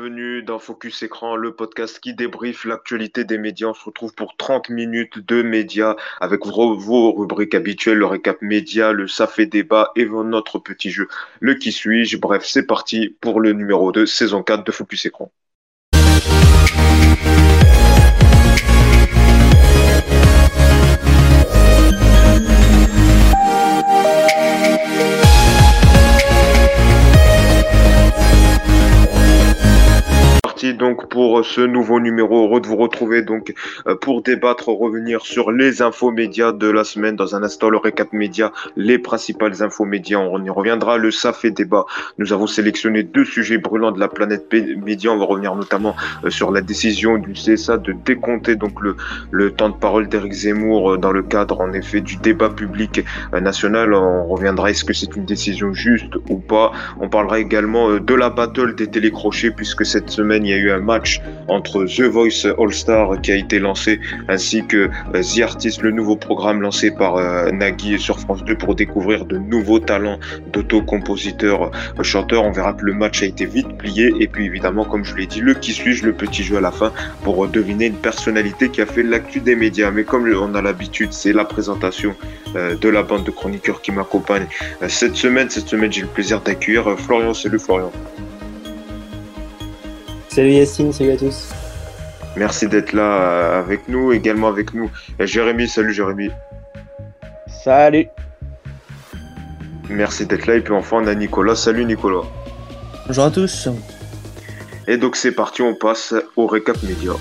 Bienvenue dans Focus Écran, le podcast qui débriefe l'actualité des médias. On se retrouve pour 30 minutes de médias avec vos, rubriques habituelles, le récap média, le ça fait débat et notre petit jeu, le qui suis-je. Bref, c'est parti pour le numéro 2, saison 4 de Focus Écran. Donc pour ce nouveau numéro. Heureux de vous retrouver donc euh, pour débattre, revenir sur les infos médias de la semaine. Dans un instant, le récap média, les principales infos médias. On y reviendra. Le ça fait débat. Nous avons sélectionné deux sujets brûlants de la planète média. On va revenir notamment euh, sur la décision du CSA de décompter donc le, le temps de parole d'Éric Zemmour euh, dans le cadre en effet du débat public national. On reviendra est-ce que c'est une décision juste ou pas? On parlera également de la battle des télécrochets puisque cette semaine y a eu un match entre The Voice All Star qui a été lancé ainsi que euh, The Artist, le nouveau programme lancé par euh, Nagui sur France 2 pour découvrir de nouveaux talents d'auto-compositeurs, euh, chanteurs. On verra que le match a été vite plié et puis évidemment, comme je l'ai dit, le qui suis-je, le petit jeu à la fin pour deviner une personnalité qui a fait l'actu des médias. Mais comme on a l'habitude, c'est la présentation de la bande de chroniqueurs qui m'accompagne cette semaine. Cette semaine, j'ai le plaisir d'accueillir Florian. Salut Florian. Salut Yacine, salut à tous. Merci d'être là euh, avec nous, également avec nous Jérémy. Salut Jérémy. Salut. Merci d'être là. Et puis enfin, on a Nicolas. Salut Nicolas. Bonjour à tous. Et donc c'est parti, on passe au récap média.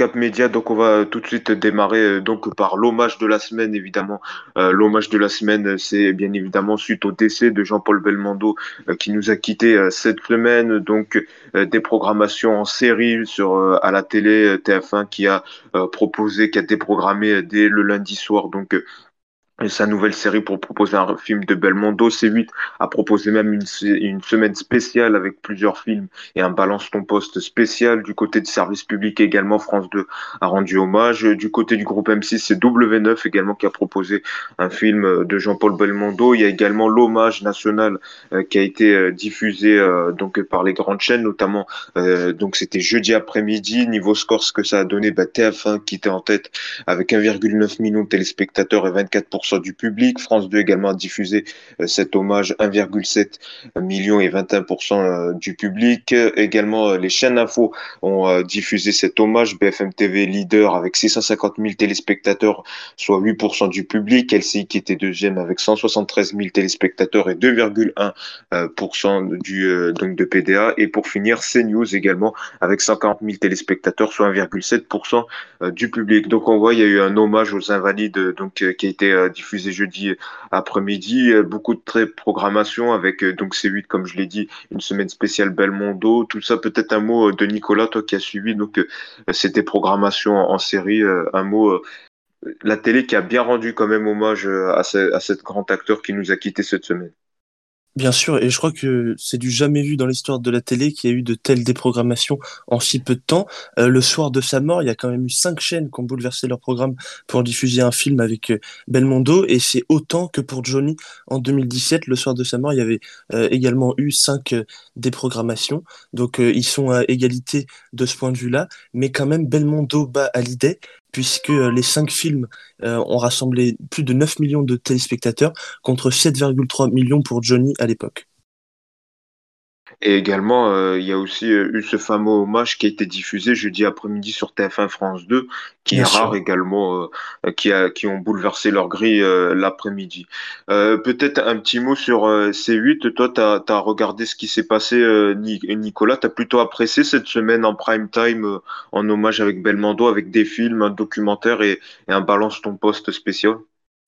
Cap Média, donc on va tout de suite démarrer euh, donc par l'hommage de la semaine évidemment. Euh, l'hommage de la semaine, c'est bien évidemment suite au décès de Jean-Paul Belmondo euh, qui nous a quitté cette semaine. Donc des programmations en série sur à la télé TF1 qui a proposé, qui a déprogrammé dès le lundi soir donc sa nouvelle série pour proposer un film de Belmondo. C8 a proposé même une, une, semaine spéciale avec plusieurs films et un balance ton poste spécial. Du côté du service public également, France 2 a rendu hommage. Du côté du groupe M6, c'est W9 également qui a proposé un film de Jean-Paul Belmondo. Il y a également l'hommage national euh, qui a été euh, diffusé euh, donc par les grandes chaînes, notamment donc c'était jeudi après-midi. Niveau score, ce que ça a donné, bah, TF1 qui était en tête avec 1,9 million de téléspectateurs et 24% du public. France 2 également a diffusé euh, cet hommage 1,7 million et 21% euh, du public. Également, euh, les chaînes info ont diffusé cet hommage. BFM TV leader avec 650 000 téléspectateurs, soit 8% du public. LCI qui était deuxième avec 173 000 téléspectateurs et 2,1% du donc de PDA. Et pour finir, CNews également avec 140 000 téléspectateurs, soit 1,7% du public. Donc on voit, il y a eu un hommage aux invalides donc qui a été diffusé jeudi après-midi. Beaucoup de très programmation avec euh, donc C8, comme je l'ai dit, une semaine spéciale Belmondo. Tout ça, peut-être un mot de Nicolas, toi qui as suivi donc euh, c'était programmation en série. Euh, un mot la télé qui a bien rendu quand même hommage à, ce, grand acteur qui nous a quitté cette semaine. Bien sûr, et je crois que c'est du jamais vu dans l'histoire de la télé qu'il y a eu de telles déprogrammations en si peu de temps. Euh, le soir de sa mort, il y a quand même eu cinq chaînes qui ont bouleversé leur programme pour diffuser un film avec euh, Belmondo, et c'est autant que pour Johnny en 2017. Le soir de sa mort, il y avait euh, également eu cinq déprogrammations, donc ils sont à égalité de ce point de vue-là, mais quand même Belmondo bat l'idée puisque euh, les cinq films euh, ont rassemblé plus de 9 millions de téléspectateurs contre 7,3 millions pour Johnny à l'époque. Et également, euh, il y a aussi euh, eu ce fameux hommage qui a été diffusé jeudi après-midi sur TF1 France 2, qui est rare également, euh, qui, a, qui ont bouleversé leur grille l'après-midi. Peut-être un petit mot sur C8. Toi, tu as, regardé ce qui s'est passé, Nicolas? Tu as plutôt apprécié cette semaine en prime time en hommage avec Belmondo, avec des films, un documentaire et, et un balance ton poste spécial?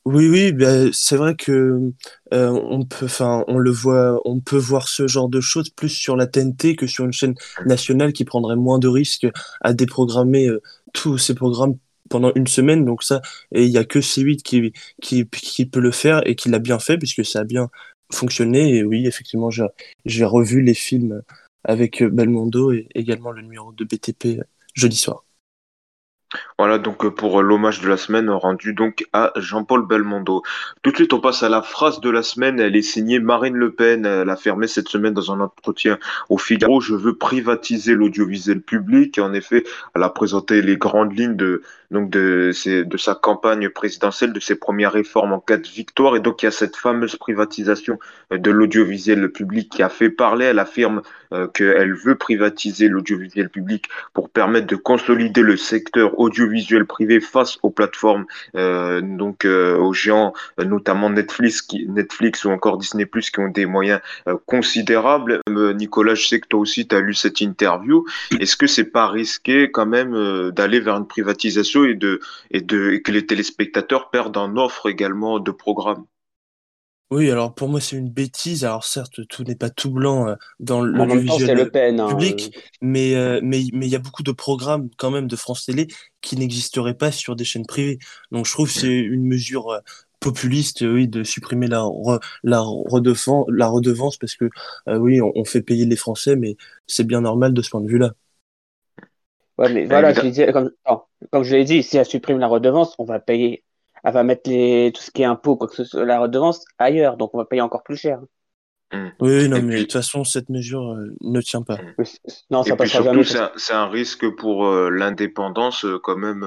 Oui, oui, ben, c'est vrai que euh, on peut, enfin, on le voit, on peut voir ce genre de choses plus sur la TNT que sur une chaîne nationale qui prendrait moins de risques à déprogrammer euh, tous ces programmes pendant une semaine. Donc ça, et il y a que C8 qui, qui, qui peut le faire et qui l'a bien fait puisque ça a bien fonctionné. Et oui, effectivement, j'ai revu les films avec Belmondo et également le numéro de BTP jeudi soir. Voilà donc euh, pour euh, l'hommage de la semaine rendu donc à Jean-Paul Belmondo. Tout de suite, on passe à la phrase de la semaine. Elle est signée Marine Le Pen. Elle a affirmé cette semaine dans un entretien au Figaro Je veux privatiser l'audiovisuel public. En effet, elle a présenté les grandes lignes de, donc de, sa campagne présidentielle, de ses premières réformes en cas de victoire. Et donc, il y a cette fameuse privatisation euh, de l'audiovisuel public qui a fait parler. Elle affirme qu'elle veut privatiser l'audiovisuel public pour permettre de consolider le secteur audiovisuel privé face aux plateformes, euh, donc euh, aux géants, euh, notamment Netflix, qui, Netflix ou encore Disney+, qui ont des moyens considérables. Nicolas, je sais que toi aussi, tu as lu cette interview. Est-ce que c'est pas risqué quand même d'aller vers une privatisation et, de, et, de, et que les téléspectateurs perdent en offre également de programmes? Oui, alors pour moi, c'est une bêtise. Alors certes, tout n'est pas tout blanc euh, dans l'audiovisuel Le Pen. hein. public, mais euh, mais mais il y a beaucoup de programmes quand même de France Télé qui n'existeraient pas sur des chaînes privées. Donc je trouve que c'est une mesure euh, populiste, oui, de supprimer la re- la redevance, la redevance parce que euh, oui, on, on fait payer les Français, mais c'est bien normal de ce point de vue-là. Ouais, mais voilà, je évidemment. disais, comme, comme je l'ai dit, si elle supprime la redevance, on va payer, elle va mettre les, tout ce qui est impôt, quoi que ce soit, la redevance ailleurs, donc on va payer encore plus cher. Oui, non, Et mais de puis- toute façon, cette mesure euh, ne tient pas. C- Non, Et ça puis passera surtout, jamais. c'est un, risque pour euh, l'indépendance euh, quand même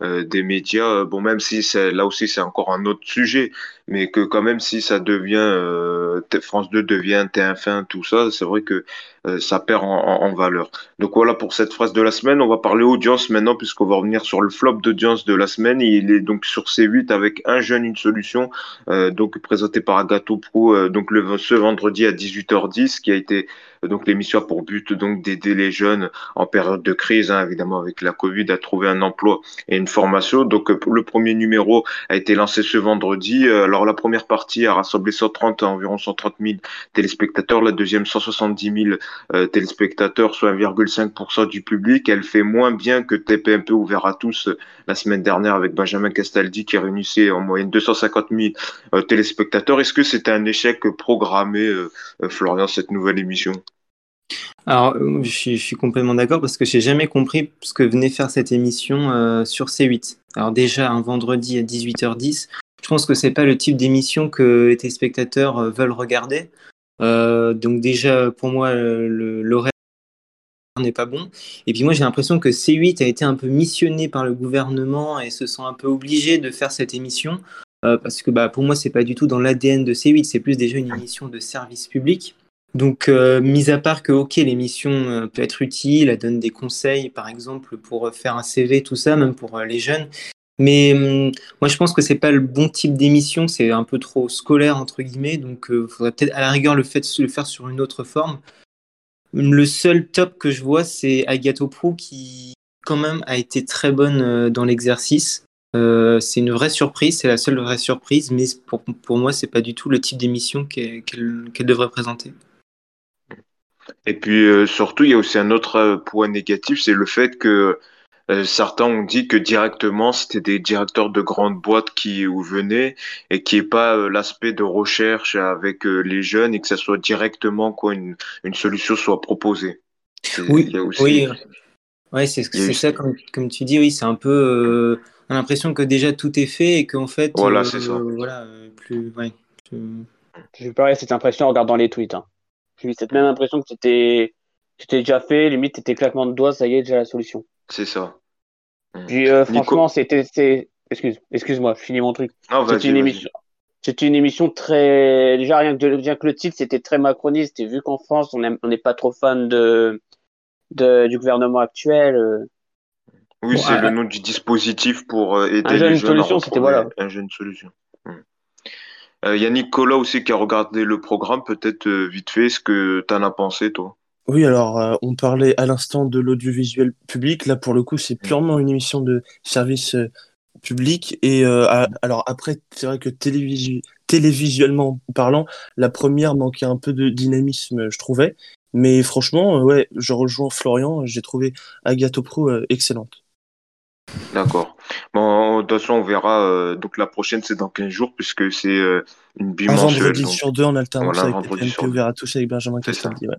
des médias. Bon, même si c'est là aussi c'est encore un autre sujet, mais que quand même si ça devient euh, France 2 devient TF1, tout ça, c'est vrai que euh, ça perd en, valeur. Donc voilà pour cette phrase de la semaine. On va parler audience maintenant puisqu'on va revenir sur le flop d'audience de la semaine. Il est donc sur C8 avec un jeune une solution, euh, donc présenté par Agathe Pro, donc le ce vendredi à 18h10, qui a été donc l'émission a pour but donc d'aider les jeunes en période de crise, hein, évidemment avec la Covid, à trouver un emploi et une formation. Donc euh, le premier numéro a été lancé ce vendredi. Euh, Alors la première partie a rassemblé 130 environ 130 000 téléspectateurs, la deuxième 170 000 euh, téléspectateurs, soit 1,5% du public. Elle fait moins bien que TPMP ouvert à tous la semaine dernière avec Benjamin Castaldi qui réunissait en moyenne 250 000 euh, téléspectateurs. Est-ce que c'était un échec programmé, Florian, cette nouvelle émission? Alors, euh, je suis, complètement d'accord parce que j'ai jamais compris ce que venait faire cette émission euh, sur C8. Alors déjà, un vendredi à 18h10, je pense que c'est pas le type d'émission que les téléspectateurs euh, veulent regarder. Donc déjà, pour moi, l'horaire n'est pas bon. Et puis moi, j'ai l'impression que C8 a été un peu missionné par le gouvernement et se sent un peu obligé de faire cette émission parce que bah, pour moi, c'est pas du tout dans l'ADN de C8. C'est plus déjà une émission de service public. Donc, euh, mis à part que, ok, l'émission euh, peut être utile, elle donne des conseils, par exemple, pour euh, faire un CV, tout ça, même pour les jeunes. Mais moi, je pense que c'est pas le bon type d'émission, c'est un peu trop scolaire, entre guillemets, donc il faudrait peut-être à la rigueur le, faire sur une autre forme. Le seul top que je vois, c'est Agathe Pro qui, quand même, a été très bonne dans l'exercice. C'est une vraie surprise, c'est la seule vraie surprise, mais pour, pour moi, c'est pas du tout le type d'émission qu'elle devrait présenter. Et puis euh, surtout, il y a aussi un autre euh, point négatif, c'est le fait que euh, certains ont dit que directement, c'était des directeurs de grandes boîtes qui venaient et qui est pas euh, l'aspect de recherche avec euh, les jeunes et que ça soit directement quoi une, une solution soit proposée. Oui, il y a aussi- oui, ouais, c'est eu- ça, comme, comme tu dis, oui, c'est un peu. euh, on a l'impression que déjà tout est fait et qu'en fait. Voilà, euh, c'est ça. Voilà, plus. Ouais, plus- J'ai eu pareil cette impression en regardant les tweets. Hein. J'ai eu cette même impression que c'était déjà fait, limite c'était claquement de doigts, ça y est, déjà la solution. C'est ça. Mm. Puis euh, Nico- franchement, c'était excuse excuse-moi, je finis mon truc. C'était une émission c'était une émission très déjà rien que rien que le titre, c'était très macroniste et vu qu'en France, on n'est pas trop fan de, de du gouvernement actuel, euh, Oui, Bon, c'est à- le nom du dispositif pour euh, aider Un jeune les jeunes à solution, c'était retrouver voilà. un jeune solution. Mm. Euh, Il y a Nicolas aussi qui a regardé le programme, peut-être euh, vite fait, ce que tu en as pensé, toi? Oui, alors euh, on parlait à l'instant de l'audiovisuel public. Là, pour le coup, c'est purement une émission de service euh, public. Et à- alors après, c'est vrai que télévisu- télévisuellement parlant, la première manquait un peu de dynamisme, je trouvais. Mais franchement, ouais, je rejoins Florian. J'ai trouvé Agathe Pro excellente. D'accord. Bon, de toute façon, on verra. euh, donc la prochaine, c'est dans 15 jours, puisque c'est euh, une Un bimensuelle. vendredi donc sur deux en alternance Voilà, avec deux. ouvert à tous avec Benjamin C'est ça. Castaldi. Ouais.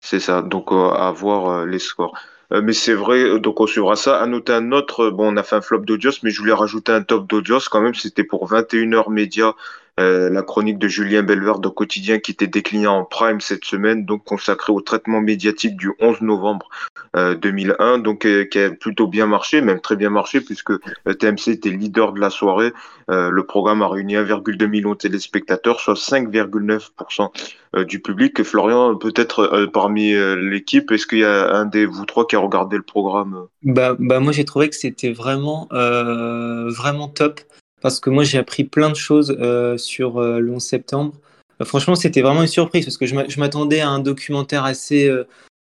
C'est ça. Donc euh, à voir les scores. Mais c'est vrai, donc on suivra ça. À noter un autre, bon, on a fait un flop d'Audios, mais je voulais rajouter un top d'Audios quand même. C'était pour 21h Média euh, la chronique de Julien Belver de Quotidien qui était déclinée en prime cette semaine, donc consacrée au traitement médiatique du 11 novembre 2001, euh, donc euh, qui a plutôt bien marché, même très bien marché, puisque TMC était leader de la soirée. le programme a réuni 1,2 million de téléspectateurs, soit 5,9% du public. Florian, peut-être parmi l'équipe, est-ce qu'il y a un des vous trois qui a regardé le programme? Bah, bah moi j'ai trouvé que c'était vraiment vraiment top parce que moi j'ai appris plein de choses euh, sur euh, le 11 septembre. Euh, franchement, c'était vraiment une surprise parce que je m'attendais à un documentaire assez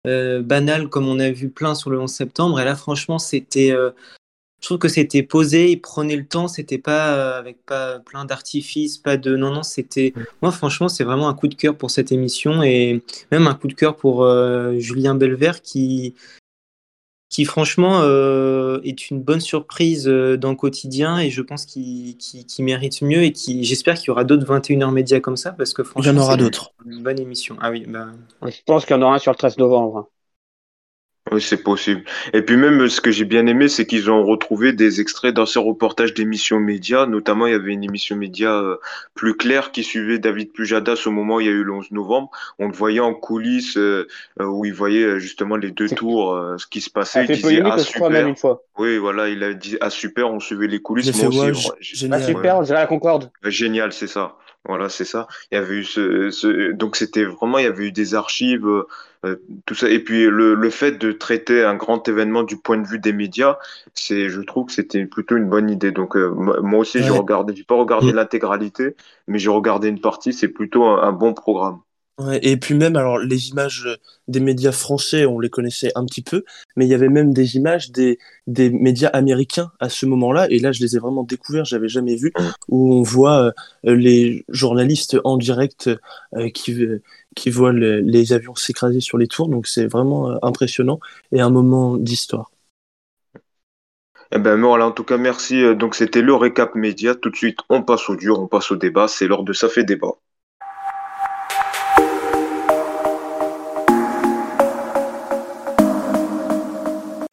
banal comme on a vu plein sur le 11 septembre. Et là, franchement, c'était, je trouve que c'était posé, il prenait le temps, c'était pas avec pas plein d'artifices, pas de, non non, c'était, moi franchement, c'est vraiment un coup de cœur pour cette émission et même un coup de cœur pour Julien Belvert qui qui franchement euh, est une bonne surprise euh, dans le quotidien et je pense qu'il mérite mieux et qui j'espère qu'il y aura d'autres 21h médias comme ça parce que franchement il y en aura d'autres. Une bonne émission. Ah oui, bah... Je pense qu'il y en aura un sur le 13 novembre. Oui, c'est possible. Et puis même, ce que j'ai bien aimé, c'est qu'ils ont retrouvé des extraits d'anciens reportages d'émissions médias. Notamment, il y avait une émission média euh, plus claire qui suivait David Pujadas au moment où il y a eu le 11 novembre. On le voyait en coulisses euh, euh, où il voyait justement les deux tours, ce qui se passait. il disait ah super. Même une fois. Oui, voilà, il a dit ah super, on suivait les coulisses. Moi aussi, génial, ah, super, on dirait la Concorde. Génial, c'est ça. Voilà, c'est ça. Il y avait eu ce, ce... donc c'était vraiment, il y avait eu des archives, euh, tout ça. Et puis le, le, fait de traiter un grand événement du point de vue des médias, c'est, je trouve que c'était plutôt une bonne idée. Donc euh, moi aussi, j'ai regardé, j'ai pas regardé mm. l'intégralité, mais j'ai regardé une partie. C'est plutôt un bon programme. Ouais, et puis même, alors les images des médias français, on les connaissait un petit peu, mais il y avait même des images des, des médias américains à ce moment-là, et là je les ai vraiment découverts, j'avais jamais vu, où on voit euh, les journalistes en direct euh, qui, qui voient les avions s'écraser sur les tours, donc c'est vraiment euh, impressionnant et un moment d'histoire. Eh ben voilà, en tout cas merci. Donc c'était le récap média. Tout de suite, on passe au dur, on passe au débat. C'est l'heure de ça fait débat.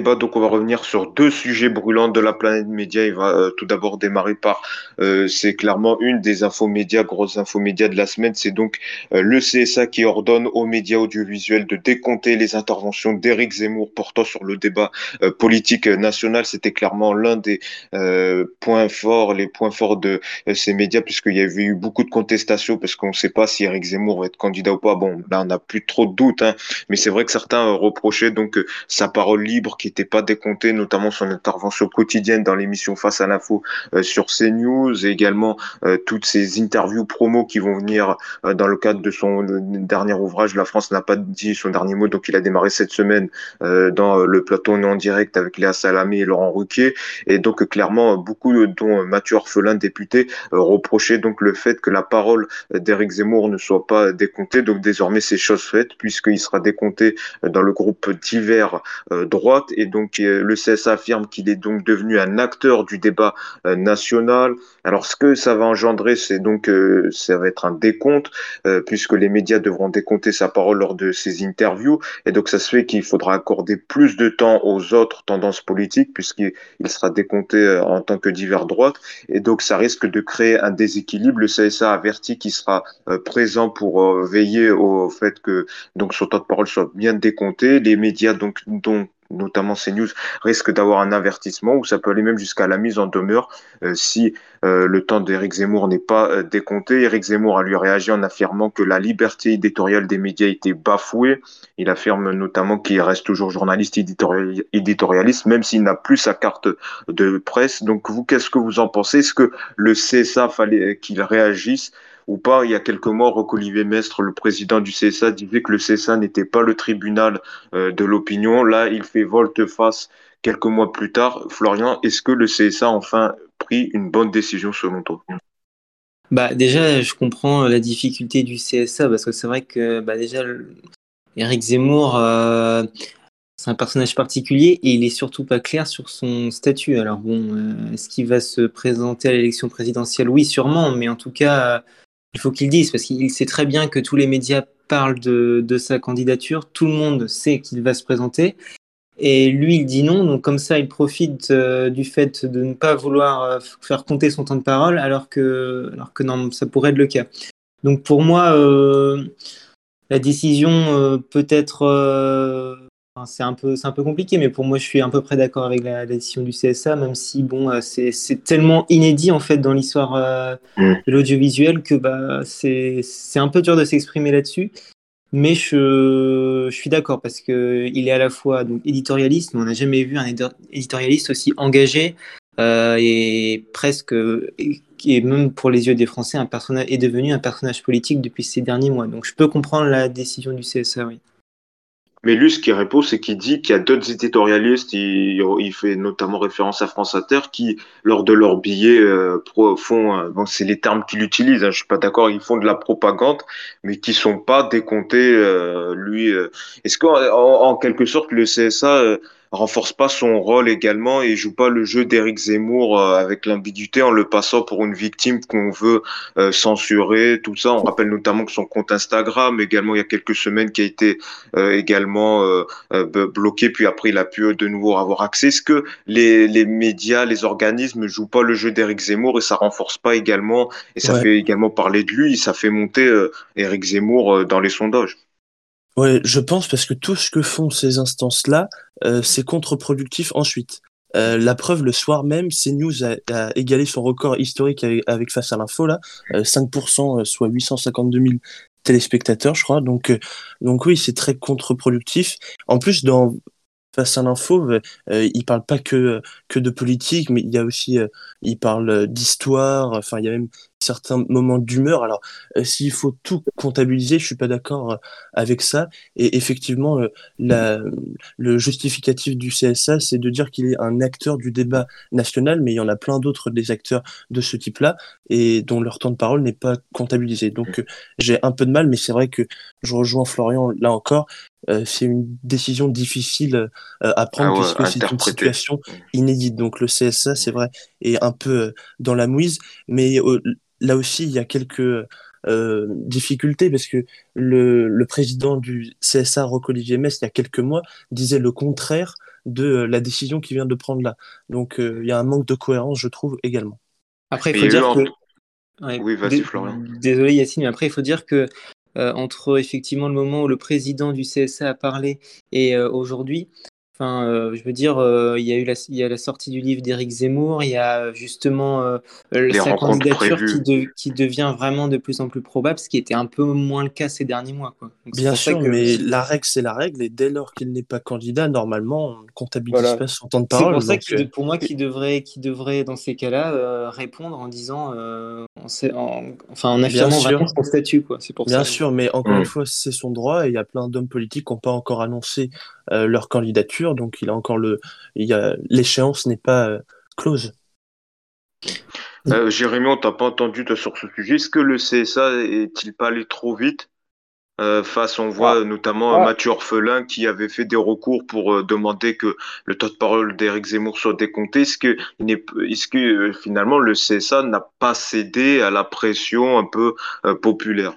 Donc on va revenir sur deux sujets brûlants de la planète média. Il va euh, tout d'abord démarrer par, euh, c'est clairement une des infos médias, grosses infos médias de la semaine, c'est donc euh, le CSA qui ordonne aux médias audiovisuels de décompter les interventions d'Éric Zemmour portant sur le débat politique national. C'était clairement l'un des points forts, les points forts de ces médias, puisqu'il y avait eu beaucoup de contestations, parce qu'on ne sait pas si Éric Zemmour va être candidat ou pas. Bon, là on n'a plus trop de doutes, hein, mais c'est vrai que certains reprochaient donc sa parole libre qui était pas décompté, notamment son intervention quotidienne dans l'émission Face à l'info euh, sur CNews et également euh, toutes ces interviews promo qui vont venir euh, dans le cadre de son dernier ouvrage. La France n'a pas dit son dernier mot, donc il a démarré cette semaine dans le plateau en direct avec Léa Salamé et Laurent Ruquier. Et donc clairement, beaucoup, dont Mathieu Orphelin, député, reprochaient donc le fait que la parole d'Éric Zemmour ne soit pas décomptée. Donc désormais, c'est chose faite puisqu'il sera décompté dans le groupe divers droite donc euh, le CSA affirme qu'il est donc devenu un acteur du débat euh, national. Alors ce que ça va engendrer, c'est donc euh, ça va être un décompte puisque les médias devront décompter sa parole lors de ses interviews et donc ça se fait qu'il faudra accorder plus de temps aux autres tendances politiques puisqu'il sera décompté en tant que divers droite et donc ça risque de créer un déséquilibre. Le CSA avertit qu'il sera présent pour veiller au fait que donc son temps de parole soit bien décompté. Les médias donc notamment CNews, risque d'avoir un avertissement ou ça peut aller même jusqu'à la mise en demeure euh, si euh, le temps d'Éric Zemmour n'est pas euh, décompté. Éric Zemmour a lui réagi en affirmant que la liberté éditoriale des médias était bafouée. Il affirme notamment qu'il reste toujours journaliste éditorialiste, même s'il n'a plus sa carte de presse. Donc vous, qu'est-ce que vous en pensez? Est-ce que le CSA fallait qu'il réagisse ou pas. Il y a quelques mois, Roch-Olivier Mestre, le président du CSA, disait que le CSA n'était pas le tribunal euh, de l'opinion. Là, il fait volte-face quelques mois plus tard. Florian, est-ce que le CSA a enfin pris une bonne décision selon toi? Bah déjà, je comprends la difficulté du CSA parce que c'est vrai que bah, déjà, Eric Zemmour, euh, c'est un personnage particulier et il est surtout pas clair sur son statut. Alors bon, euh, est-ce qu'il va se présenter à l'élection présidentielle? Oui, sûrement, mais en tout cas, il faut qu'il dise, parce qu'il sait très bien que tous les médias parlent de, sa candidature, tout le monde sait qu'il va se présenter. Et lui, il dit non, donc comme ça, il profite euh, du fait de ne pas vouloir euh, faire compter son temps de parole, alors que, alors que non, ça pourrait être le cas. Donc pour moi, euh, la décision peut être c'est un peu, c'est un peu compliqué, mais pour moi, je suis à peu près d'accord avec la, décision du CSA, même si bon, euh, c'est, c'est tellement inédit en fait dans l'histoire euh, mm. de l'audiovisuel que bah c'est, c'est un peu dur de s'exprimer là-dessus. Mais je, je suis d'accord parce que il est à la fois donc éditorialiste, mais on n'a jamais vu un éditorialiste aussi engagé euh, et presque et même pour les yeux des Français, un personnage est devenu un personnage politique depuis ces derniers mois. Donc je peux comprendre la décision du CSA, oui. Mais lui, ce qu'il répond, c'est qu'il dit qu'il y a d'autres éditorialistes, il, fait notamment référence à France Inter, qui, lors de leurs billets, euh, font, euh, bon, c'est les termes qu'il utilise, hein, je suis pas d'accord, ils font de la propagande, mais qui sont pas décomptés, euh, lui. Euh. Est-ce qu'en en, quelque sorte, le CSA renforce pas son rôle également et joue pas le jeu d'Éric Zemmour euh, avec l'ambiguïté en le passant pour une victime qu'on veut euh, censurer, tout ça. On rappelle notamment que son compte Instagram, également il y a quelques semaines, qui a été euh, également bloqué, puis après il a pu de nouveau avoir accès. Est-ce que les, les médias, les organismes jouent pas le jeu d'Éric Zemmour et ça renforce pas également, et ça fait également parler de lui, ça fait monter Éric Zemmour dans les sondages? Ouais, je pense parce que tout ce que font ces instances-là, euh, c'est contre-productif ensuite. Euh, la preuve, le soir même, CNews a, a égalé son record historique avec, Face à l'info, là, 5%, euh, soit 852 000 téléspectateurs, je crois. Donc, donc oui, c'est très contre-productif. En plus, dans Face à l'info, il parle pas que, que de politique, mais il y a aussi, il parle d'histoire, enfin, il y a même certains moments d'humeur. Alors, euh, s'il faut tout comptabiliser, je suis pas d'accord euh, avec ça. Et effectivement, euh, la, le justificatif du CSA, c'est de dire qu'il est un acteur du débat national, mais il y en a plein d'autres des acteurs de ce type-là et dont leur temps de parole n'est pas comptabilisé. Donc, j'ai un peu de mal, mais c'est vrai que je rejoins Florian là encore. C'est une décision difficile à prendre ah puisque c'est une situation inédite. Donc le CSA, c'est vrai, est un peu dans la mouise, mais là aussi, il y a quelques euh, difficultés parce que le, le, président du CSA, Roch-Olivier Metz, il y a quelques mois, disait le contraire de euh, la décision qu'il vient de prendre là. Donc, euh, il y a un manque de cohérence, je trouve, également. Après, il faut dire que. oui, vas-y, Florian. Désolé, Yacine, mais après, il faut dire que entre effectivement le moment où le président du CSA a parlé et aujourd'hui, Enfin, euh, je veux dire, euh, il y a eu la, il y a la sortie du livre d'Éric Zemmour, il y a justement euh, sa candidature qui, qui, devient vraiment de plus en plus probable, ce qui était un peu moins le cas ces derniers mois. Quoi. Bien sûr, mais la règle c'est la règle, et dès lors qu'il n'est pas candidat, normalement, on ne comptabilise pas son temps de parole. C'est pour ça que pour moi, qui devrait, qui devrait dans ces cas-là répondre en disant, en, enfin, en affirmant vraiment son statut. Quoi. Pour Bien sûr, mais encore une fois, c'est son droit, et il y a plein d'hommes politiques qui n'ont pas encore annoncé leur candidature donc il a encore le, l'échéance n'est pas euh, close. Euh, Jérémy, on t'a pas entendu sur ce sujet. Est-ce que le CSA est-il pas allé trop vite euh, face, on voit ah. notamment ah. Mathieu Orphelin qui avait fait des recours pour demander que le taux de parole d'Éric Zemmour soit décompté? Est-ce que, est-ce que finalement le CSA n'a pas cédé à la pression un peu populaire?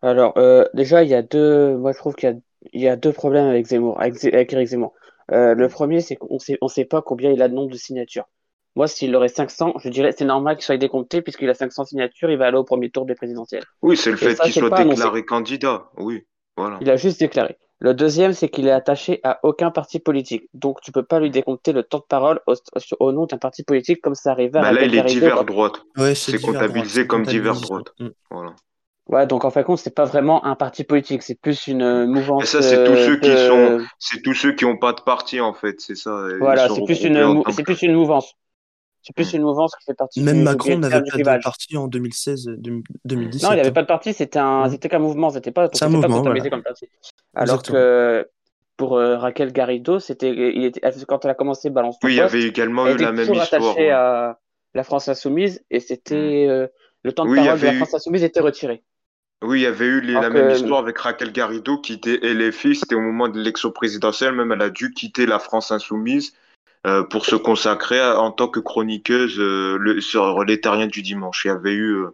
Alors déjà, il y a deux. Moi, je trouve qu'il y a il y a deux problèmes avec Zemmour, avec, Eric Zemmour. Euh, le premier, c'est qu'on sait, on sait pas combien il a de nombre de signatures. Moi, s'il aurait 500, je dirais c'est normal qu'il soit décompté puisqu'il a 500 signatures, il va aller au premier tour des présidentielles. Oui, c'est le fait qu'il soit déclaré candidat. Oui, voilà. Il a juste déclaré. Le deuxième, c'est qu'il est attaché à aucun parti politique. Donc, tu peux pas lui décompter le temps de parole au, nom d'un parti politique comme ça arrivait à bah Là, il est divers droite. c'est comptabilisé comme divers droite. Mm. Voilà. Ouais, donc en fin de compte, c'est pas vraiment un parti politique, c'est plus une euh, mouvance. Et ça, c'est tous ceux qui euh, sont, c'est tous ceux qui ont pas de parti en fait, c'est ça. Voilà, c'est plus une, c'est plus une mouvance. C'est plus hmm. une mouvance qui fait partie. Même Macron n'avait pas de parti en 2016, 2017. Non, il n'y avait pas de parti, c'était un, hmm. c'était qu'un mouvement, c'était pas, un mouvement, comme parti. Alors que pour euh, Raquel Garrido, c'était, il était, quand elle a commencé Balance Oui, il y avait également eu la même histoire. à la France Insoumise et c'était hmm. le temps de parole de la France Insoumise était retiré. Oui, il y avait eu la même histoire avec Raquel Garrido qui était LFI, c'était au moment de l'élection présidentielle, même elle a dû quitter la France insoumise euh, pour se consacrer en tant que chroniqueuse euh, le, sur les terriens du dimanche. Il y avait eu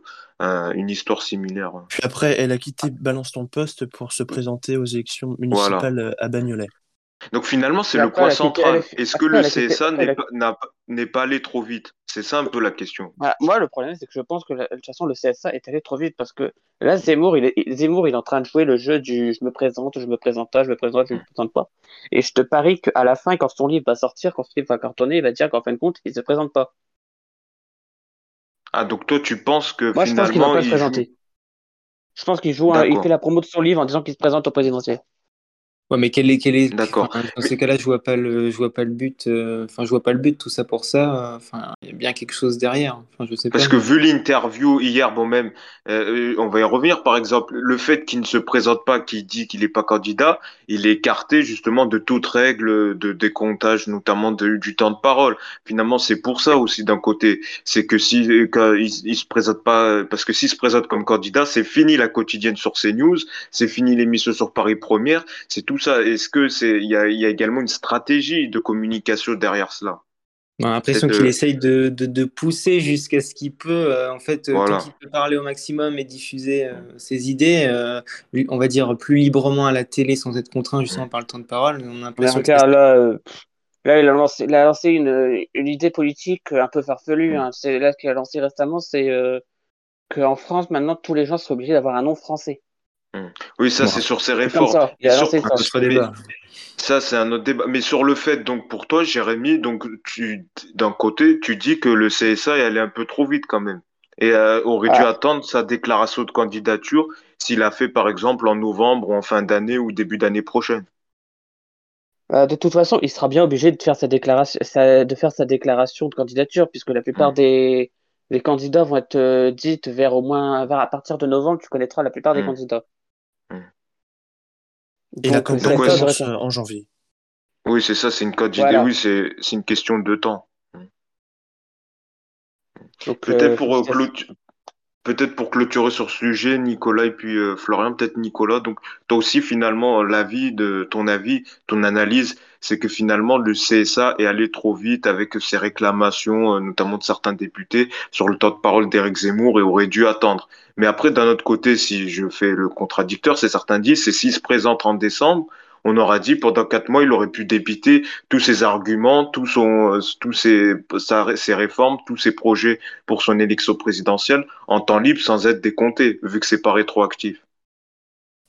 euh, une histoire similaire. Puis après, elle a quitté Balance ton poste pour se présenter aux élections municipales à Bagnolet. Donc finalement, c'est le point central. Est-ce que le CSA n'est pas, allé trop vite? C'est ça un peu la question. Bah, moi, le problème, c'est que je pense que de toute façon, le CSA est allé trop vite parce que là, Zemmour, il est, Zemmour, il est en train de jouer le jeu du je me présente, je me présente pas, je me présente, je me présente pas. Et je te parie qu'à la fin, quand son livre va sortir, quand son livre va cartonner, il va dire qu'en fin de compte, il se présente pas. Ah, donc toi, tu penses que Moi, je pense qu'il va finalement, pas se présenter. Je pense qu'il joue, un- il fait la promo de son livre en disant qu'il se présente au présidentiel. Ouais, mais quel est, quel est, D'accord. enfin, dans ces cas-là, je vois pas le, je vois pas le but. euh, Enfin, je vois pas le but tout ça pour ça. euh, Enfin, il y a bien quelque chose derrière. Enfin, je sais pas. Parce que vu l'interview hier, bon même, euh, on va y revenir par exemple, le fait qu'il ne se présente pas, qu'il dit qu'il n'est pas candidat, il est écarté justement de toute règle de décomptage, notamment de- du temps de parole. Finalement, c'est pour ça aussi d'un côté, c'est que si quand il, il se présente pas, parce que s'il se présente comme candidat, c'est fini la quotidienne sur CNews, c'est fini l'émission sur Paris Première, c'est tout ça. Est-ce que c'est, il y a, il y a également une stratégie de communication derrière cela? On a l'impression qu'il de- essaye de, de, de pousser jusqu'à ce qu'il peut. euh, en fait, euh, Voilà. tant qu'il peut parler au maximum et diffuser euh, ses idées, euh, on va dire plus librement à la télé sans être contraint justement par le temps de parole. On a Mais l'impression que regarde, là, là, il a lancé, il a lancé une, une idée politique un peu farfelue. Hein. C'est là ce qu'il a lancé récemment, c'est euh, qu'en France, maintenant, tous les gens sont obligés d'avoir un nom français. Oui, ça, Bon. c'est sur ses C'est réformes. ça. A sur- c'est un autre débat. Mais sur le fait, donc, pour toi, Jérémy, donc, tu, d'un côté, tu dis que le CSA est allé un peu trop vite quand même. Et euh, aurait dû Ah. attendre sa déclaration de candidature s'il a fait, par exemple, en novembre ou en fin d'année ou début d'année prochaine. Euh, de toute façon, il sera bien obligé de faire sa déclaration, sa- de faire sa déclaration de candidature, puisque la plupart Mm. des, des candidats vont être euh, dites vers au moins, vers, à partir de novembre, tu connaîtras la plupart des Mm. candidats. Et la commence devrait- euh, en janvier. Oui, c'est ça, c'est une candidate. Voilà. Oui, c'est, c'est une question de temps. Peut-être euh, pour, euh, faut- clôtu- peut-être pour clôturer sur ce sujet, Nicolas et puis euh, Florian, peut-être Nicolas. Donc, toi aussi, finalement, l'avis de ton avis, ton analyse, c'est que finalement, le CSA est allé trop vite avec ses réclamations, euh, notamment de certains députés, sur le temps de parole d'Éric Zemmour et aurait dû attendre. Mais après, d'un autre côté, si je fais le contradicteur, c'est certains disent, c'est s'il se présente en décembre, on aura dit pendant quatre mois, il aurait pu débiter tous ses arguments, tous son, tous ses, sa- ses réformes, tous ses projets pour son élection présidentielle en temps libre sans être décompté, vu que c'est pas rétroactif.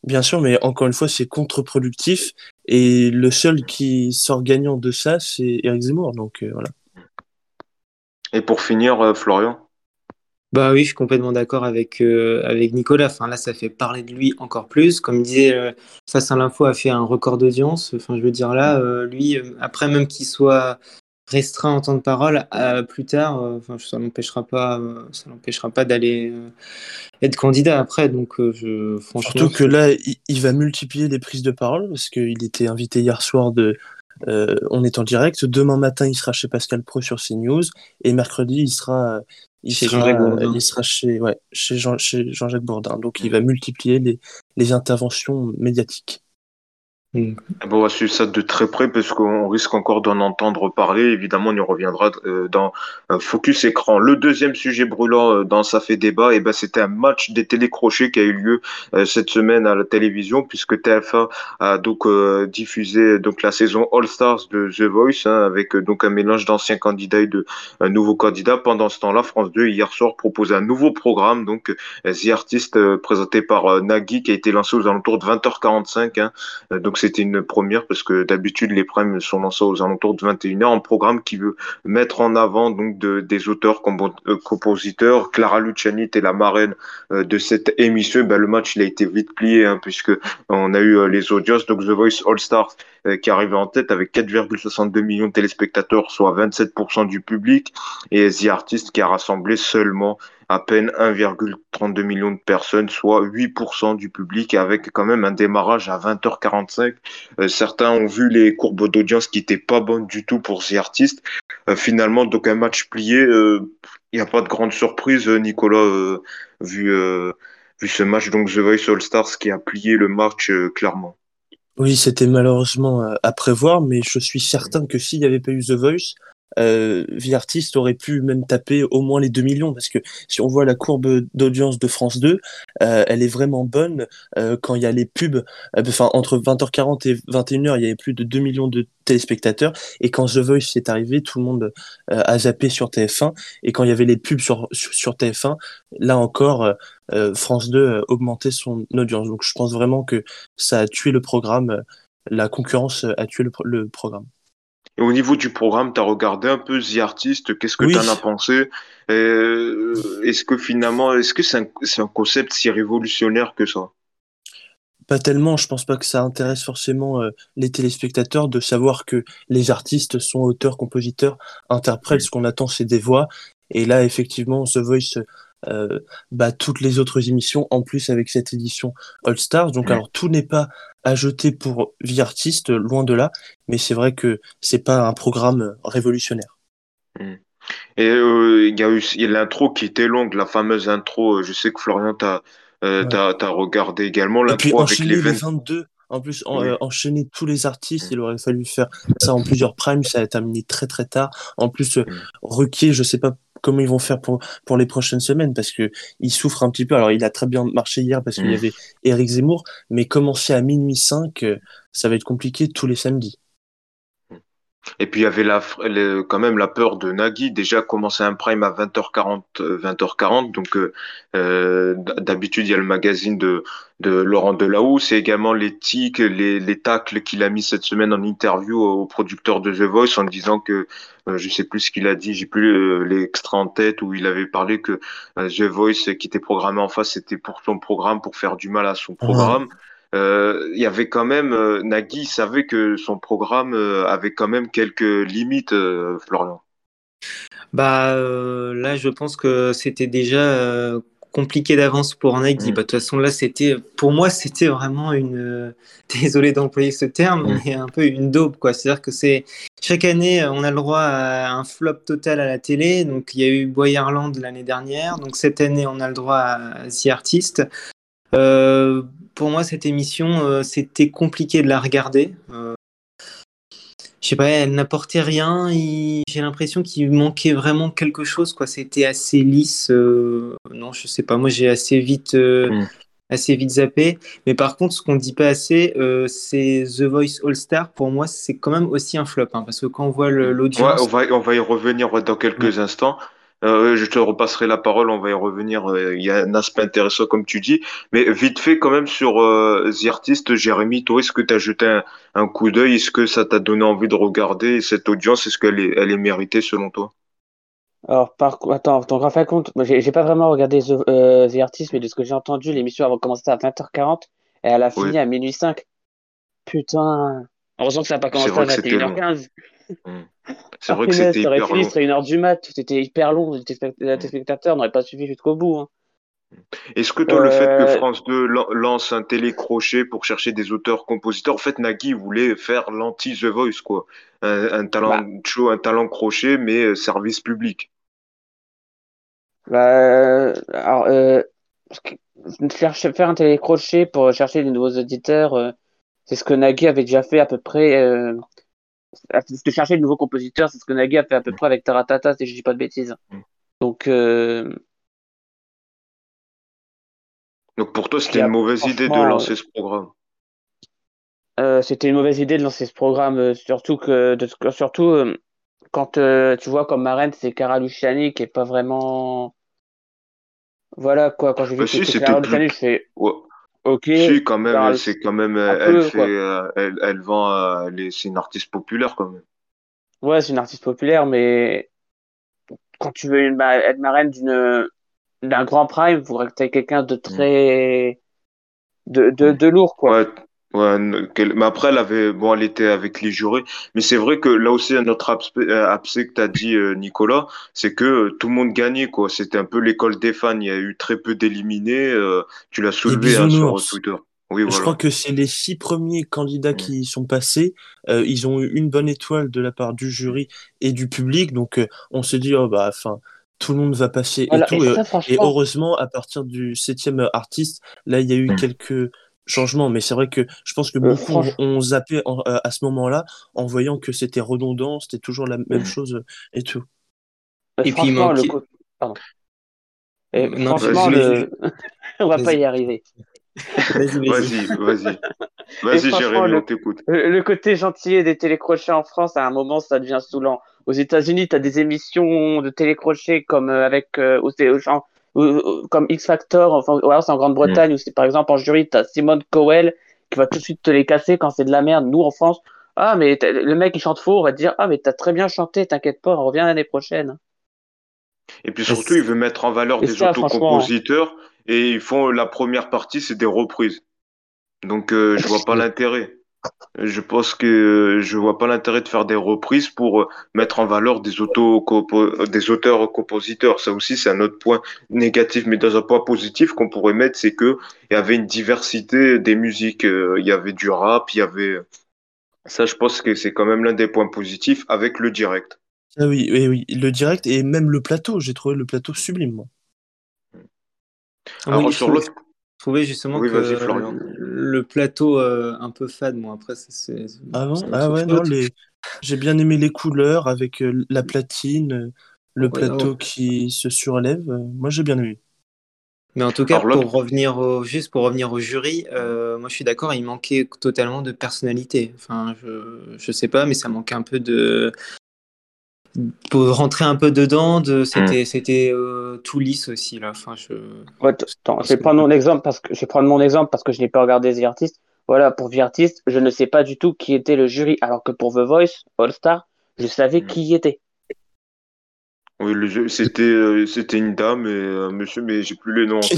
Bien sûr, mais encore une fois, c'est contre-productif. Et le seul qui sort gagnant de ça, c'est Eric Zemmour. Donc euh, voilà. Et pour finir, euh, Florian, Bah oui, je suis complètement d'accord avec, euh, avec Nicolas. Enfin, là, ça fait parler de lui encore plus. Comme disait, euh, Face à l'info a fait un record d'audience. Enfin, je veux dire, là, euh, lui, euh, après même qu'il soit restreint en temps de parole, plus tard, enfin, ça n'empêchera pas, ça n'empêchera pas d'aller être candidat après. Donc, je, franchement, Surtout que là, il va multiplier les prises de parole parce qu'il était invité hier soir de. Euh, on est en direct. Demain matin, il sera chez Pascal Pro sur CNews. Et mercredi, il sera. Il Chez sera, il chez, ouais, chez, Jean, chez Jean-Jacques Bourdin. Donc, il va multiplier les, les interventions médiatiques. Mm. eh ben, on va suivre ça de très près parce qu'on risque encore d'en entendre parler. Évidemment, on y reviendra euh, dans euh, Focus Écran. Le deuxième sujet brûlant euh, dans Ça fait débat, et ben, c'était un match des télécrochets qui a eu lieu cette semaine à la télévision puisque TF1 a donc diffusé donc la saison All Stars de The Voice hein, avec donc un mélange d'anciens candidats et de nouveaux candidats. Pendant ce temps-là, France 2 hier soir propose un nouveau programme donc The Artist présenté par Nagui qui a été lancé aux alentours de 20h45. Hein. Donc c'était une première parce que d'habitude les primes sont lancés aux alentours de 21h. Un programme qui veut mettre en avant donc de, des auteurs, euh, compositeurs. Clara Luciani était la marraine euh, de cette émission. Ben, le match il a été vite plié hein, puisque on a eu euh, les audiences. Donc The Voice All Stars qui arrivait en tête avec 4,62 millions de téléspectateurs, soit 27% du public, et The Artist qui a rassemblé seulement à peine 1,32 million de personnes, soit 8% du public, avec quand même un démarrage à 20h45. Euh, certains ont vu les courbes d'audience qui n'étaient pas bonnes du tout pour The Artist. Euh, finalement, donc un match plié, il n'y a pas de grande surprise, euh, Nicolas, euh, vu, euh, vu ce match, donc The Voice All Stars qui a plié le match euh, clairement. Oui, c'était malheureusement euh, à prévoir, mais je suis certain que s'il n'y avait pas eu The Voice, euh, Vie Artiste aurait pu même taper au moins les 2 millions parce que si on voit la courbe d'audience de France 2, euh, elle est vraiment bonne euh, quand il y a les pubs. euh, Enfin, entre 20h40 et 21h, il y avait plus de 2 millions de téléspectateurs. Et quand The Voice est arrivé, tout le monde euh, a zappé sur TF1. Et quand il y avait les pubs sur, sur, sur TF1, là encore, euh, France 2 euh, augmentait son audience. Donc je pense vraiment que ça a tué le programme. La concurrence a tué le, le programme. Et au niveau du programme, tu as regardé un peu The Artist, qu'est-ce que Oui. tu en as pensé? Euh, est-ce que finalement, est-ce que c'est un, concept si révolutionnaire que ça? Pas tellement, je pense pas que ça intéresse forcément euh, les téléspectateurs de savoir que les artistes sont auteurs, compositeurs, interprètes, ce qu'on attend c'est des voix. Et là, effectivement, The Voice euh, bat toutes les autres émissions, en plus avec cette édition All Stars. Donc alors, tout n'est pas à jeter pour Vie Artiste, loin de là, mais c'est vrai que c'est pas un programme révolutionnaire. Et euh, il y a eu l'intro qui était longue, la fameuse intro. euh, Je sais que Florian, t'as euh, Ouais. regardé également l'intro avec enchaîner les les 20. 22, en plus en- Oui. euh, enchaîner tous les artistes, Mm. il aurait fallu faire ça en plusieurs primes, ça a terminé très très tard. En plus, euh, Mm. Ruquier, je sais pas comment ils vont faire pour, pour les prochaines semaines parce que il souffre un petit peu. Alors il a très bien marché hier parce qu'il y Mm. avait Eric Zemmour, mais commencer à minuit 5, euh, ça va être compliqué tous les samedis. Et puis il y avait la, le- quand même la peur de Nagui. Déjà commencer un prime à 20h40, euh, 20h40. Donc euh, euh, d'habitude il y a le magazine de, de Laurent Delahousse et également les tics, les, les tacles qu'il a mis cette semaine en interview au producteur de The Voice en disant que euh, je sais plus ce qu'il a dit, j'ai plus euh, l'extrait en tête où il avait parlé que euh, The Voice qui était programmé en face c'était pour son programme pour faire du mal à son programme. Euh, il y avait quand même euh, Nagui savait que son programme euh, avait quand même quelques limites, euh, Florian. Bah euh, là, je pense que c'était déjà euh, compliqué d'avance pour Nagui. Mm. Bah, de toute façon, là, c'était pour moi, c'était vraiment une. euh, Désolé d'employer ce terme, Mm. mais un peu une daube, quoi. C'est-à-dire que c'est chaque année, on a le droit à un flop total à la télé. Donc, il y a eu Boyerland l'année dernière. Donc, cette année, on a le droit à The Artist. Euh, pour moi, cette émission, euh, c'était compliqué de la regarder. Euh, je sais pas, elle n'apportait rien. il- J'ai l'impression qu'il manquait vraiment quelque chose. Quoi, c'était assez lisse. euh, Non, je sais pas. Moi, j'ai assez vite, Mm. assez vite zappé. Mais par contre, ce qu'on dit pas assez, c'est The Voice All Star. Pour moi, c'est quand même aussi un flop, hein, parce que quand on voit Ouais, l'audience, on va, on va y revenir dans quelques instants. Euh, je te repasserai la parole, on va y revenir. Euh, Il y a un aspect intéressant, comme tu dis. Mais vite fait, quand même, sur euh, The Artist, Jérémy, toi, est-ce que tu as jeté un, un coup d'œil? Est-ce que ça t'a donné envie de regarder cette audience? Est-ce qu'elle est, elle est méritée selon toi? Alors, par attends, ton graphe à compte, moi, j'ai pas vraiment regardé The, euh, The Artist, mais de ce que j'ai entendu, l'émission a commencé à 20h40 et elle a fini Oui. à minuit 5. Putain. Heureusement que ça n'a pas commencé à que c'était long. 21h15. C'est vrai que c'était hyper long. ce serait une heure du mat, c'était hyper long, les les téléspectateurs n'auraient pas suivi jusqu'au bout. hein. Est-ce que toi, le fait que Euh, France 2 lan- lance un télécrochet pour chercher des auteurs-compositeurs, en fait, Nagui voulait faire l'anti-The Voice, quoi. Un, un talent Bah. show, un talent crochet, mais euh, service public. Bah, alors, euh, faire un télécrochet pour chercher des nouveaux auditeurs, euh, c'est ce que Nagui avait déjà fait à peu près. Euh, parce que chercher de nouveaux compositeurs, c'est ce que Nagui a fait à peu près avec Taratata, si je dis pas de bêtises. Mm. Donc, euh, Donc pour toi, c'était Puis une après, mauvaise idée de lancer ce programme. euh, c'était une mauvaise idée de lancer ce programme, euh, surtout que, de, surtout euh, quand euh, tu vois comme marraine, c'est Cara Luciani qui est pas vraiment. Voilà quoi, quand j'ai vu Bah que si, c'était c'était plus- je fais Ouais. Ok. Si, quand même, Cara- c'est quand même, un elle peu, fait, euh, elle, elle vend, euh, c'est une artiste populaire quand même. Ouais, c'est une artiste populaire, mais quand tu veux une être marraine d'une d'un grand prime, il faudrait que tu aies quelqu'un de très de, de, Mm. de lourd, quoi. Ouais, ouais, mais après, elle avait, bon, elle était avec les jurés, mais c'est vrai que là aussi, un autre abspect, euh, abcès que t'as dit, euh, Nicolas, c'est que euh, tout le monde gagnait, quoi. C'était un peu l'école des fans. Il y a eu très peu d'éliminés. tu l'as soulevé, hein, sur. Twitter. Oui, Je voilà. crois que c'est les six premiers candidats Mm. qui sont passés. Euh, ils ont eu une bonne étoile de la part du jury et du public. Donc, euh, on s'est dit, oh, bah, enfin, tout le monde va passer Voilà, et tout. et ça, heureusement, à partir du septième artiste, là, il y a eu Mm. quelques changement, mais c'est vrai que je pense que Euh, beaucoup ont, ont zappé en- euh, à ce moment-là en voyant que c'était redondant, c'était toujours la même chose euh, et tout. Et puis, il franchement, le manquait- co- Pardon. Et Non, franchement, le... on va pas y arriver. Vas-y, vas-y. Vas-y, Jérémy, le- on t'écoute. Le, le côté gentil des télécrochets en France, à un moment, ça devient saoulant. Aux États-Unis, tu as des émissions de télécrochets comme avec euh, au- au- genre, comme X Factor, enfin, ou alors c'est en Grande-Bretagne, où c'est par exemple en jury, tu as Simone Cowell qui va tout de suite te les casser quand c'est de la merde. Nous, en France, ah, mais t'as- le mec il chante faux, on va te dire, ah, mais t'as très bien chanté, t'inquiète pas, on revient l'année prochaine. Et puis surtout, il veut mettre en valeur des autocompositeurs et ils font la première partie, c'est des reprises. Donc, euh, je vois pas l'intérêt. Je pense que euh, je vois pas l'intérêt de faire des reprises pour euh, mettre en valeur des auto des auteurs compositeurs. Ça aussi, c'est un autre point négatif, mais dans un point positif qu'on pourrait mettre, c'est que il y avait une diversité des musiques. Euh, Il y avait du rap, il y avait ça. Je pense que c'est quand même l'un des points positifs avec le direct. Ah oui, oui, oui, le direct et même le plateau, j'ai trouvé le plateau sublime, moi. Alors Oui, sur je l'autre, trouvais justement Oui, que vas-y, Florian. Le plateau euh, un peu fade, moi après c'est Ah bon? Ah ouais, chose. non, les... j'ai bien aimé les couleurs avec euh, la platine, le Ouais, plateau ouais. qui se surélève. euh, moi, j'ai bien aimé. Mais en tout cas, Alors pour revenir au, juste pour revenir au jury, euh, moi je suis d'accord, il manquait totalement de personnalité. Enfin, je, je sais pas, mais ça manquait un peu de. Pour rentrer un peu dedans, de... c'était c'était euh, tout lisse aussi là. Enfin, je... Ouais, attends, je vais prendre mon exemple parce que je vais prendre mon exemple parce que je n'ai pas regardé The Artist. Voilà, pour The Artist, je ne sais pas du tout qui était le jury, alors que pour The Voice All Star, je savais Mm. qui y était. oui, le jeu, c'était euh, c'était une dame et un monsieur, mais j'ai plus les noms en dit.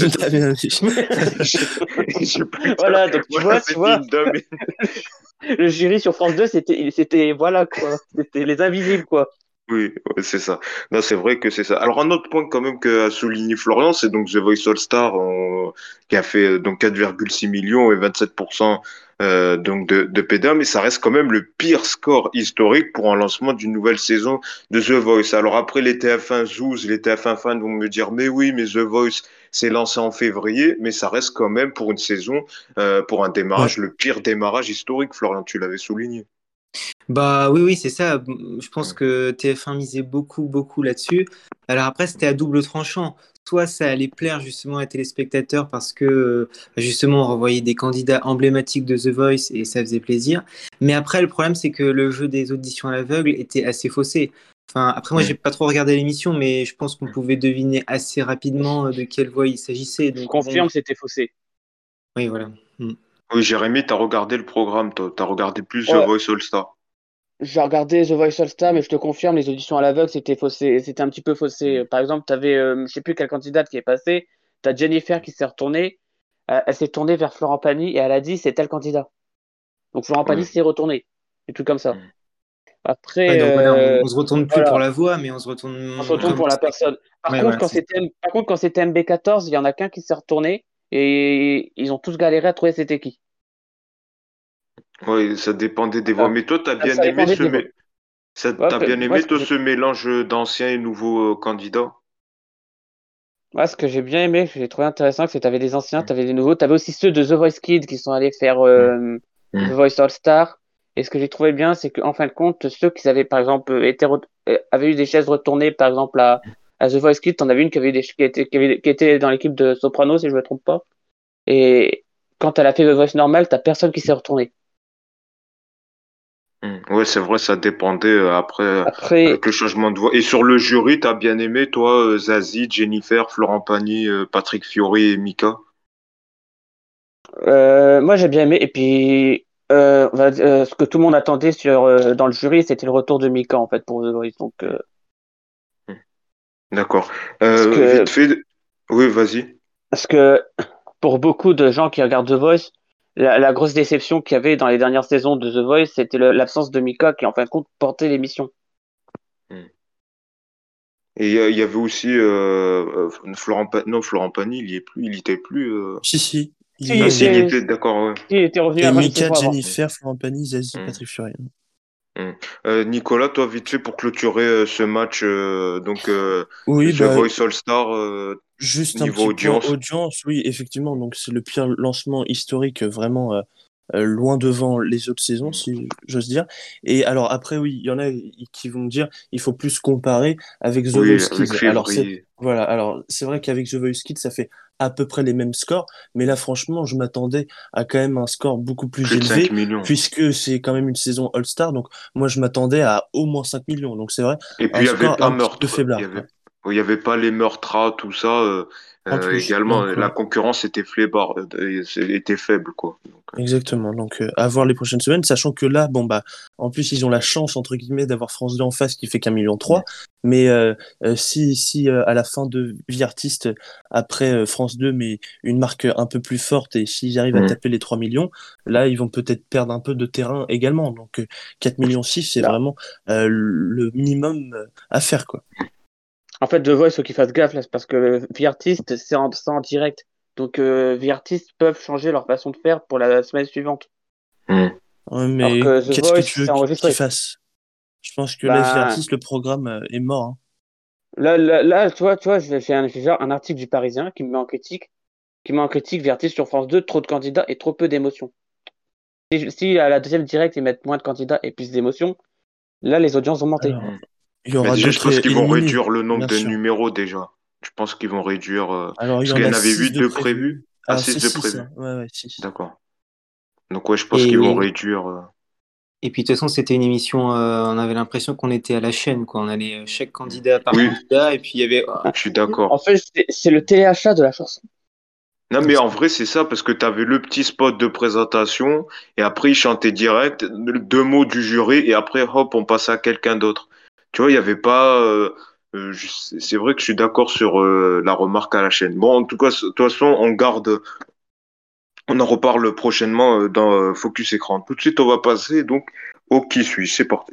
J'ai plus- Voilà, donc tu vois, tu c'était vois. une dame et- Le jury sur France 2, c'était, c'était, voilà quoi, c'était les invisibles quoi. Oui, c'est ça. Non, c'est vrai que c'est ça. Alors, un autre point quand même qu'a souligné Florian, c'est donc The Voice All Star en- qui a fait euh, donc 4,6 millions et 27% euh, donc de, de PDA, mais ça reste quand même le pire score historique pour un lancement d'une nouvelle saison de The Voice. Alors après les TF1 Zouz, les TF1 fans vont me dire, mais oui, mais The Voice s'est lancé en février, mais ça reste quand même pour une saison, euh, pour un démarrage, le pire démarrage historique, Florian, tu l'avais souligné. Bah oui, oui, c'est ça. Je pense que TF1 misait beaucoup, beaucoup là-dessus. Alors après, c'était à double tranchant. Soit ça allait plaire justement à téléspectateurs parce que euh, justement on revoyait des candidats emblématiques de The Voice et ça faisait plaisir. Mais après, le problème, c'est que le jeu des auditions à l'aveugle était assez faussé. Enfin, après, moi, Mm. j'ai pas trop regardé l'émission, mais je pense qu'on pouvait deviner assez rapidement euh, de quelle voix il s'agissait. Je Donc, confirme, bon, c'était faussé. oui, voilà. Oui, Jérémy, t'as regardé le programme, toi. T'as regardé plus The. Voice All Star. J'ai regardé The Voice All Star, mais je te confirme, les auditions à l'aveugle, c'était faussé, c'était un petit peu faussé. Par exemple, t'avais, euh, je sais plus quelle candidate qui est passée, t'as Jennifer qui s'est retournée, euh, elle s'est tournée vers Florent Pagny et elle a dit c'est tel candidat. Donc Florent Pagny Ouais. s'est retourné, et tout comme ça. Mm. Après, Ouais, donc voilà, euh, on, on se retourne plus voilà. pour la voix, mais on se retourne. on se retourne pour la personne. Par Ouais, contre, quand c'était, par contre, quand c'était MB14, il y en a qu'un qui s'est retourné et ils ont tous galéré à trouver c'était qui. Oui, ça dépendait des voix. Ah. Mais toi, t'as Ça- bien ça aimé ce, mé- ça, Ouais, bien moi, aimé toi, ce mélange d'anciens et nouveaux euh, candidats? Ouais, ce que j'ai bien aimé, que j'ai trouvé intéressant, c'est que t'avais des anciens, t'avais des nouveaux, t'avais aussi ceux de The Voice Kids qui sont allés faire euh, Mm. The Voice All Star. Et ce que j'ai trouvé bien, c'est qu'en fin de compte, ceux qui avaient, par exemple, été re- euh, avaient eu des chaises retournées, par exemple, à, à The Voice Kids, t'en avais une qui avait eu des, qui était, qui avait- qui était dans l'équipe de Soprano, si je me trompe pas. Et quand elle a fait The Voice normal, t'as personne qui s'est retourné. Hmm. Ouais, c'est vrai, ça dépendait euh, après euh, Après, avec le changement de voix. Et sur le jury, t'as bien aimé, toi, euh, Zazie, Jennifer, Florent Pagny, Patrick Fiori et Mika? euh, moi j'ai bien aimé. Et puis, euh, euh, ce que tout le monde attendait sur, dans le jury, c'était le retour de Mika, en fait, pour The Voice. Donc, euh, D'accord. Parce que- vite fait, oui, vas-y. Parce que pour beaucoup de gens qui regardent The Voice, la, la grosse déception qu'il y avait dans les dernières saisons de The Voice, c'était l'absence de Mika qui, en fin de compte, portait l'émission. Et il y, il avait aussi euh, euh, Florent Pa- non, Florent Pagny, il y est plus, il était plus. Euh... Si, si. Il il Ah, il y était- était, d'accord, ouais. Qui était revenu Et Mika. Jennifer, Florent Pagny, Zazie, Mm. Patrick Fiori. Hum. Euh, Nicolas, toi, vite fait pour clôturer euh, ce match, euh, donc Oui, The bah, Voice All Star, juste un niveau petit point audience. audience, oui, effectivement, donc c'est le pire lancement historique, vraiment euh, loin devant les autres saisons, si j'ose dire. Et alors après, oui, il y en a qui vont dire, il faut plus comparer avec The Oui, Voice Kids. Alors c'est voilà, alors c'est vrai qu'avec The Voice Kids, ça fait à peu près les mêmes scores, mais là, franchement, je m'attendais à quand même un score beaucoup plus élevé, 5 millions. puisque c'est quand même une saison All-Star, donc moi, je m'attendais à au moins 5 millions. Donc c'est vrai, Et puis, il n'y avait pas meurtre. Il y avait, ouais. il y avait pas les meurtres, tout ça. euh, plus, également, donc, la concurrence était euh, était faible, quoi. Donc, euh, Exactement. Donc, euh, à voir les prochaines semaines, sachant que là, bon, bah, en plus, ils ont la chance, entre guillemets, d'avoir France 2 en face qui fait qu'un million trois. Mais euh, euh, si, si euh, à la fin de Vie Artiste, après euh, France 2, mais une marque un peu plus forte, et s'ils arrivent à taper les 3 millions, là, ils vont peut-être perdre un peu de terrain également. Donc, euh, 4 millions 6, c'est Là. vraiment euh, le minimum euh, à faire, quoi. En fait, The Voice, faut qu'ils fassent gaffe là, c'est parce que V-Artist, c'est en, c'est en direct. Donc, euh, V-Artist peuvent changer leur façon de faire pour la semaine suivante. hum. Ouais, mais The qu'est-ce que tu veux qu'ils fassent Je pense que là, Bah- Vie Artiste, le programme euh, est mort. hein. Là, là, là, tu vois, tu vois, j'ai un, article du Parisien qui me met en critique, qui met en critique V-Artist sur France 2, trop de candidats et trop peu d'émotions. Si, si à la deuxième direct, ils mettent moins de candidats et plus d'émotions, là, les audiences vont monter. Alors, il y aura déjà, je pense qu'ils vont réduire le nombre de sûr. numéros déjà. Je pense qu'ils vont réduire. euh, Alors, il Parce qu'il y en avait six 8 de prévus. Ah, Alors, 6 c'est de prévus. Ouais, ouais, six. D'accord. Donc, ouais, je pense qu'ils vont réduire. euh, Et puis de toute façon, c'était une émission, euh, on avait l'impression qu'on était à la chaîne, quoi. On allait chaque candidat par Oui. candidat, et puis il y avait. Je suis d'accord. En fait, c'est- c'est le téléachat de la chanson. Non, mais en vrai, c'est ça, parce que tu avais le petit spot de présentation, et après, ils chantaient direct, deux mots du jury, et après, hop, on passait à quelqu'un d'autre. Tu vois, il n'y avait pas. euh, euh, c'est vrai que je suis d'accord sur euh, la remarque à la chaîne. Bon, en tout cas, de toute façon, on garde. On en reparle prochainement euh, dans euh, Focus Écran. Tout de suite, on va passer donc au qui suis. C'est parti.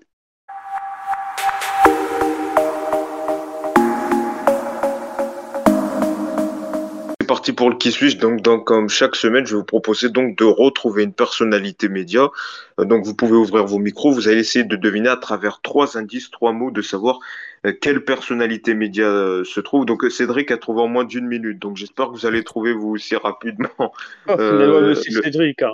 Parti pour le qui suis-je. Donc, donc, comme chaque semaine, je vais vous proposer donc de retrouver une personnalité média. Euh, donc, vous pouvez ouvrir vos micros. Vous allez essayer de deviner à travers trois indices, trois mots, de savoir euh, quelle personnalité média euh, se trouve. Donc, Cédric a trouvé en moins d'une minute. Donc, j'espère que vous allez trouver vous aussi rapidement Euh, le- Cédric. Hein.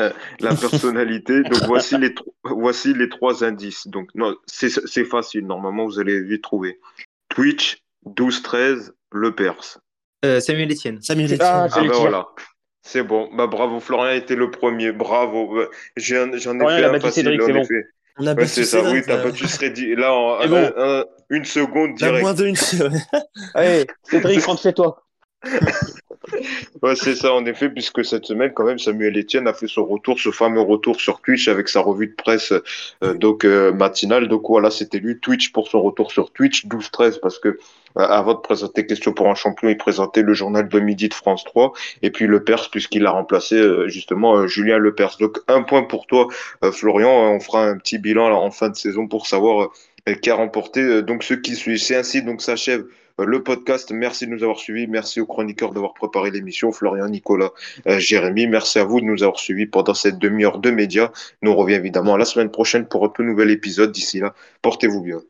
euh. la personnalité. Donc, voici les, voici les trois indices. Donc, non, c'est facile. Normalement, vous allez vite trouver. Twitch, 12-13, Le Perse. Euh, Samuel Etienne. Samuel Ah, Etienne. j'allais Ah ben voilà. C'est bon. Bah bravo, Florian était le premier. Bravo. Ouais. J'en j'en ai fait un battu facile, Cédric, c'est bon. On a Ouais, battu c'est ça. Oui, Cédric, t'as là. battu Freddy. Là, en un- bon. un- une seconde direct. moins de une. ouais. Allez, Cédric, rentre chez toi. Ouais, c'est ça, en effet, puisque cette semaine, quand même, Samuel Etienne a fait son retour, ce fameux retour sur Twitch avec sa revue de presse euh, donc euh, matinale. Donc voilà, c'était lui, Twitch pour son retour sur Twitch, 12-13, parce que euh, avant de présenter Question pour un champion, il présentait le journal de midi de France 3, et puis Le Perse, puisqu'il a remplacé justement Julien Le Perse. Donc un point pour toi, Florian. On fera un petit bilan là, en fin de saison pour savoir qui a remporté donc ce qui suit. C'est ainsi donc s'achève le podcast. Merci de nous avoir suivis. Merci aux chroniqueurs d'avoir préparé l'émission. Florian, Nicolas, euh, Jérémy. Merci à vous de nous avoir suivis pendant cette demi-heure de médias. Nous on revient évidemment la semaine prochaine pour un tout nouvel épisode. D'ici là, portez-vous bien.